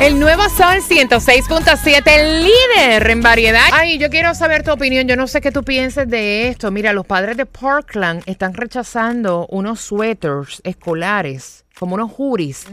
El nuevo Sol 106.7, el líder en variedad. Ay, yo quiero saber tu opinión. Yo no sé qué tú pienses de esto. Mira, los padres de Parkland están rechazando unos suéteres escolares, como unos juris,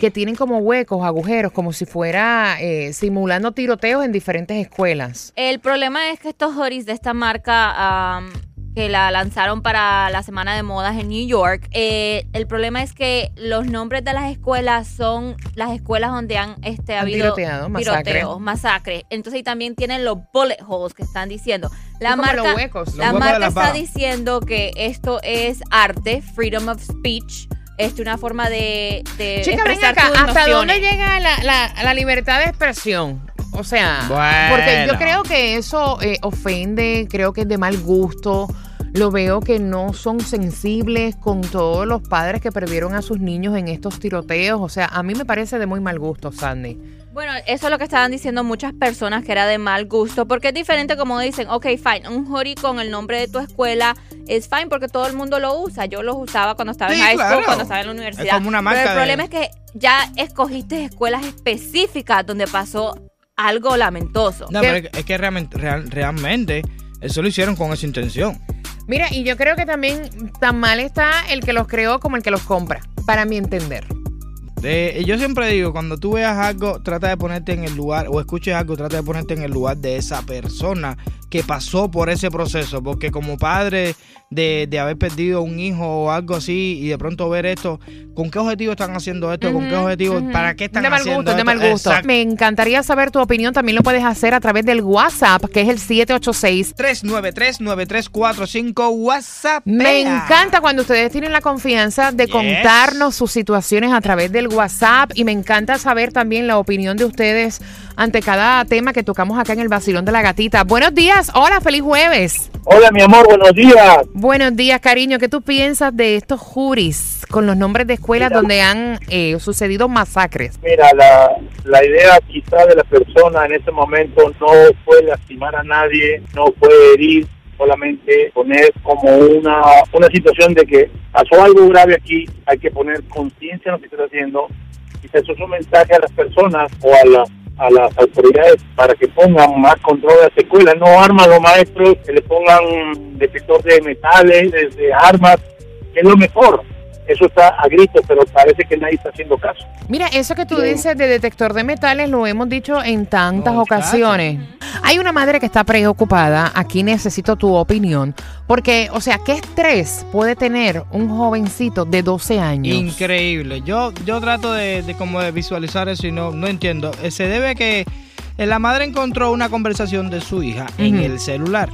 que tienen como huecos, agujeros, como si fuera eh, simulando tiroteos en diferentes escuelas. El problema es que estos hoodies de esta marca am, que la lanzaron para la semana de modas en New York, eh, el problema es que los nombres de las escuelas son las escuelas donde han este, Han habido tiroteado, tiroteos, masacre. Entonces y también tienen los bullet holes que están diciendo. La marca, los huecos. la Los marca está diciendo que esto es arte, freedom of speech. Es una forma de, de Chica, ven expresar acá, tus ¿hasta dónde llega la, la- la libertad de expresión? O sea, Bueno. porque yo creo que eso eh, ofende, creo que es de mal gusto. Lo veo que no son sensibles con todos los padres que perdieron a sus niños en estos tiroteos. O sea, a mí me parece de muy mal gusto, Sandy. Bueno, eso es lo que estaban diciendo muchas personas que era de mal gusto, porque es diferente como dicen, ok, fine, un hoodie con el nombre de tu escuela es fine porque todo el mundo lo usa. Yo los usaba cuando estaba Sí, en high school, claro. cuando estaba en la universidad. Es como una marca Pero el de- problema es que ya escogiste escuelas específicas donde pasó algo lamentoso. No, pero es que- es que realmente, real- realmente eso lo hicieron con esa intención. Mira, y yo creo que también tan mal está el que los creó como el que los compra, para mi entender. De- yo siempre digo, cuando tú veas algo, trata de ponerte en el lugar, o escuches algo, trata de ponerte en el lugar de esa persona que pasó por ese proceso. Porque como padre de, de haber perdido un hijo o algo así, y de pronto ver esto, ¿con qué objetivo están haciendo esto? ¿Con qué objetivo? ¿Para qué están de mal haciendo gusto, de esto? mal gusto. Exacto. Me encantaría saber tu opinión. También lo puedes hacer a través del WhatsApp, que es el 786 393-9345 WhatsApp. Me encanta cuando ustedes tienen la confianza de Yes. contarnos sus situaciones a través del WhatsApp y me encanta saber también la opinión de ustedes ante cada tema que tocamos acá en el Vacilón de la Gatita. Buenos días, hola, feliz jueves. Hola, mi amor, buenos días. Buenos días, cariño. ¿Qué tú piensas de estos juris con los nombres de escuelas Mira. donde han eh, sucedido masacres? Mira, la, la idea quizá de la persona en ese momento no fue lastimar a nadie, no fue herir, solamente poner como una, una situación de que pasó algo grave aquí, hay que poner conciencia en lo que está haciendo. Quizás eso es un mensaje a las personas o a las a las autoridades para que pongan más control a las escuelas, no arman a los maestros, que le pongan detector de metales, de, de armas, que es lo mejor. Eso está a gritos, pero parece que nadie está haciendo caso. Mira, eso que tú Sí. dices de detector de metales lo hemos dicho en tantas No, ocasiones. Hay una madre que está preocupada, aquí necesito tu opinión, porque, o sea, ¿qué estrés puede tener un jovencito de 12 años? Increíble. Yo, yo trato de, de como de visualizar eso y no, no entiendo. Eh, Se debe a que eh, la madre encontró una conversación de su hija en el celular.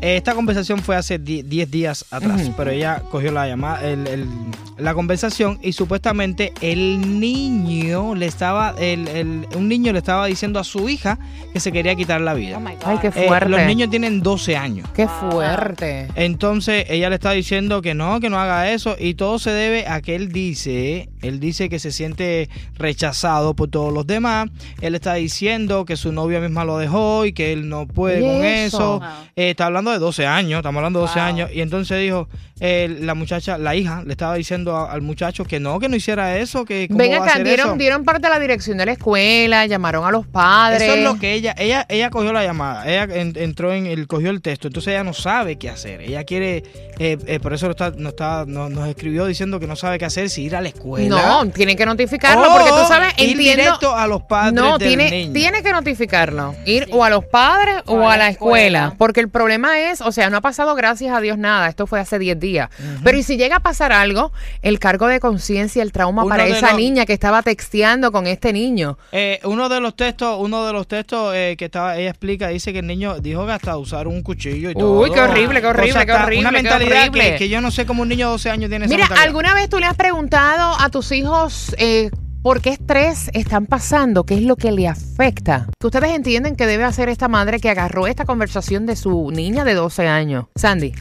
Eh, Esta conversación fue hace 10 días atrás, pero ella cogió la llamada, el- el- la conversación y supuestamente el niño le estaba, el, el- un niño le estaba diciendo a su hija que se quería quitar la vida. Oh my God. Ay, qué Eh, fuerte. los niños tienen 12 años. Qué fuerte. Entonces ella le está diciendo que no, que no haga eso y todo se debe a que él dice, él dice que se siente rechazado por todos los demás, él está diciendo que su novia misma lo dejó y que él no puede ¿Y con eso? Eh, está hablando de 12 años, estamos hablando de 12 Wow. años y entonces dijo, eh, la muchacha, la hija le estaba diciendo a- al muchacho que no, que no hiciera eso, que Ven acá, dieron, eso. dieron parte de la dirección de la escuela, llamaron a los padres. Eso es lo que ella, ella, ella cogió la llamada, ella en- entró en el, cogió el texto, entonces ella no sabe qué hacer, ella quiere, eh, eh, por eso no está, no está, no- nos escribió diciendo que no sabe qué hacer, si ir a la escuela. No, tiene que notificarlo porque tú sabes, ir entiendo. directo a los padres No, del tiene, niño. tiene que notificarlo. Ir o a los padres o, a, la escuela. escuela. Porque el problema es, o sea, no ha pasado gracias a Dios nada. Esto fue hace 10 días. Pero y si llega a pasar algo, el cargo de conciencia, el trauma Uno para esa los- niña que estaba texteando con este niño. Eh, uno de los textos, uno de los textos eh, que estaba, ella explica, dice que el niño dijo que hasta usar un cuchillo y todo. Uy, qué horrible, qué horrible, O sea, qué horrible, Una qué mentalidad horrible. que, que yo no sé cómo un niño de 12 años tiene esa Mira. ¿alguna vez tú le has preguntado a tus hijos eh, por qué estrés están pasando? ¿Qué es lo que le afecta? Que ustedes entienden que debe hacer esta madre que agarró esta conversación de su niña de 12 años. Sandy.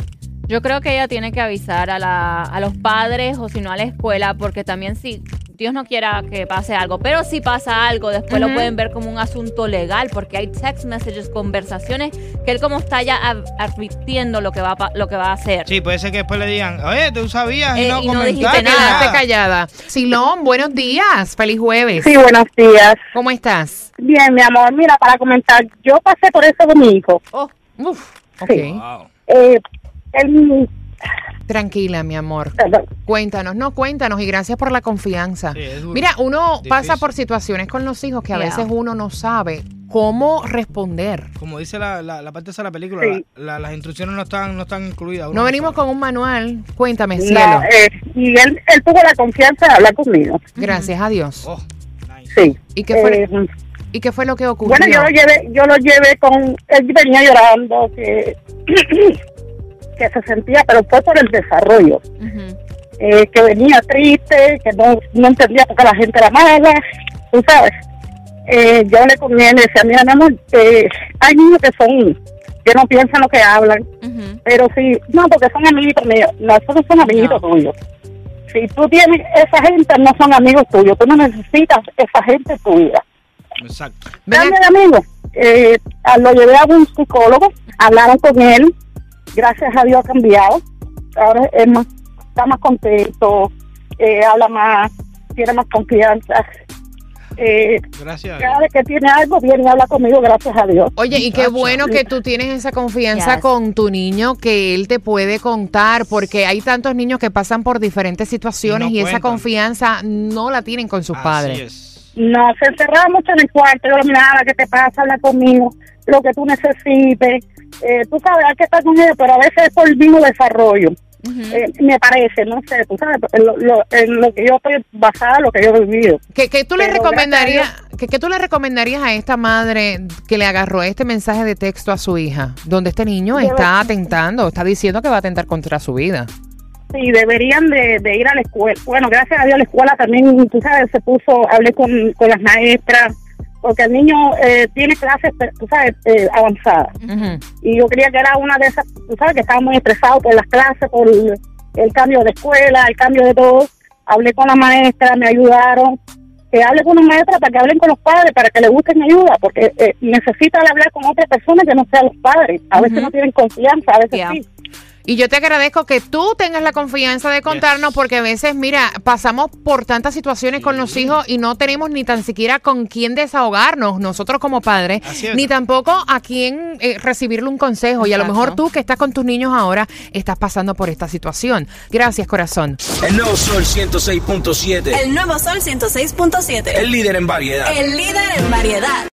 Yo creo que ella tiene que avisar a, la, a los padres o si no a la escuela, porque también si Dios no quiera que pase algo, pero si pasa algo, después lo pueden ver como un asunto legal, porque hay text messages, conversaciones, que él como está ya ad- advirtiendo lo que va a, pa- lo que va a hacer. Sí, puede ser que después le digan, oye, tú sabías y Eh, no y no dijiste Te nada. quedaste callada. Silón, buenos días. Feliz jueves. Sí, buenos días. ¿Cómo estás? Bien, mi amor, mira, para comentar, yo pasé por eso con mi hijo. Oh, Uf, ok. Sí. Wow. Eh, él, Tranquila, mi amor. Cuéntanos, no, cuéntanos y gracias por la confianza. Sí, es duro. Mira, uno Difícil. pasa por situaciones con los hijos que a Yeah. veces uno no sabe cómo responder. Como dice la, la, la parte de la película, Sí. la- la- las instrucciones no están, no están incluidas. No venimos sabe. con un manual. Cuéntame, cielo. eh, y él, él tuvo la confianza de hablar conmigo. Gracias a Dios. Oh, nice. Sí. ¿Y qué fue, Eh, ¿y qué fue lo que ocurrió? bueno, yo lo llevé, yo lo llevé con, él venía llorando, que, que se sentía, pero fue por el desarrollo, eh, que venía triste, que no, no entendía por qué la gente era mala, tú sabes. Eh, yo le con él y decía, mira, mi amor, eh, hay niños que son, que no piensan lo que hablan. Pero si, no, porque son amiguitos míos. No, esos no son amiguitos No. tuyos. Si tú tienes esa gente, no son amigos tuyos. Tú no necesitas esa gente en tu vida. Exacto. De amigo. Eh, lo llevé a un psicólogo, hablaron con él. Gracias a Dios ha cambiado. Ahora es más, está más contento, eh, habla más, tiene más confianza. Eh, Gracias. cada vez que tiene algo, viene y habla conmigo, gracias a Dios. Oye, y qué bueno que tú tienes esa confianza Yes. con tu niño que él te puede contar, porque hay tantos niños que pasan por diferentes situaciones Y esa confianza no la tienen con sus Así padres. es. No, se encerraba mucho en el cuarto. Yo lo miraba, ¿qué te pasa? Habla conmigo, lo que tú necesites. Eh, tú sabes, hay que estar con ellos, pero a veces es por el mismo desarrollo. Eh, me parece, no sé, tú sabes, en lo, lo- en lo que yo estoy basada, lo que yo he vivido. ¿Qué, qué tú le Pero recomendarías, qué, qué tú le recomendarías a esta madre que le agarró este mensaje de texto a su hija, donde este niño Yo- está atentando, está diciendo que va a atentar contra su vida? Sí, deberían de, de ir a la escuela. Bueno, gracias a Dios la escuela también, tú sabes, se puso, hablé con, con las maestras, porque el niño eh, tiene clases, tú sabes, eh, avanzadas. Y yo creía que era una de esas, tú sabes que estaba muy estresado por las clases, por el, el cambio de escuela, el cambio de todo. Hablé con la maestra, me ayudaron. Que hable con la maestra para que hablen con los padres, para que le busquen ayuda, porque eh, necesitan hablar con otras personas que no sean los padres. A veces no tienen confianza, a veces Yeah. sí. Y yo te agradezco que tú tengas la confianza de contarnos, Yes. porque a veces, mira, pasamos por tantas situaciones con los hijos y no tenemos ni tan siquiera con quién desahogarnos, nosotros como padres, ni tampoco a quién eh, recibirle un consejo. Y a lo mejor tú que estás con tus niños ahora, estás pasando por esta situación. Gracias, corazón. El nuevo Sol 106.7. El nuevo Sol 106.7. El líder en variedad. El líder en variedad.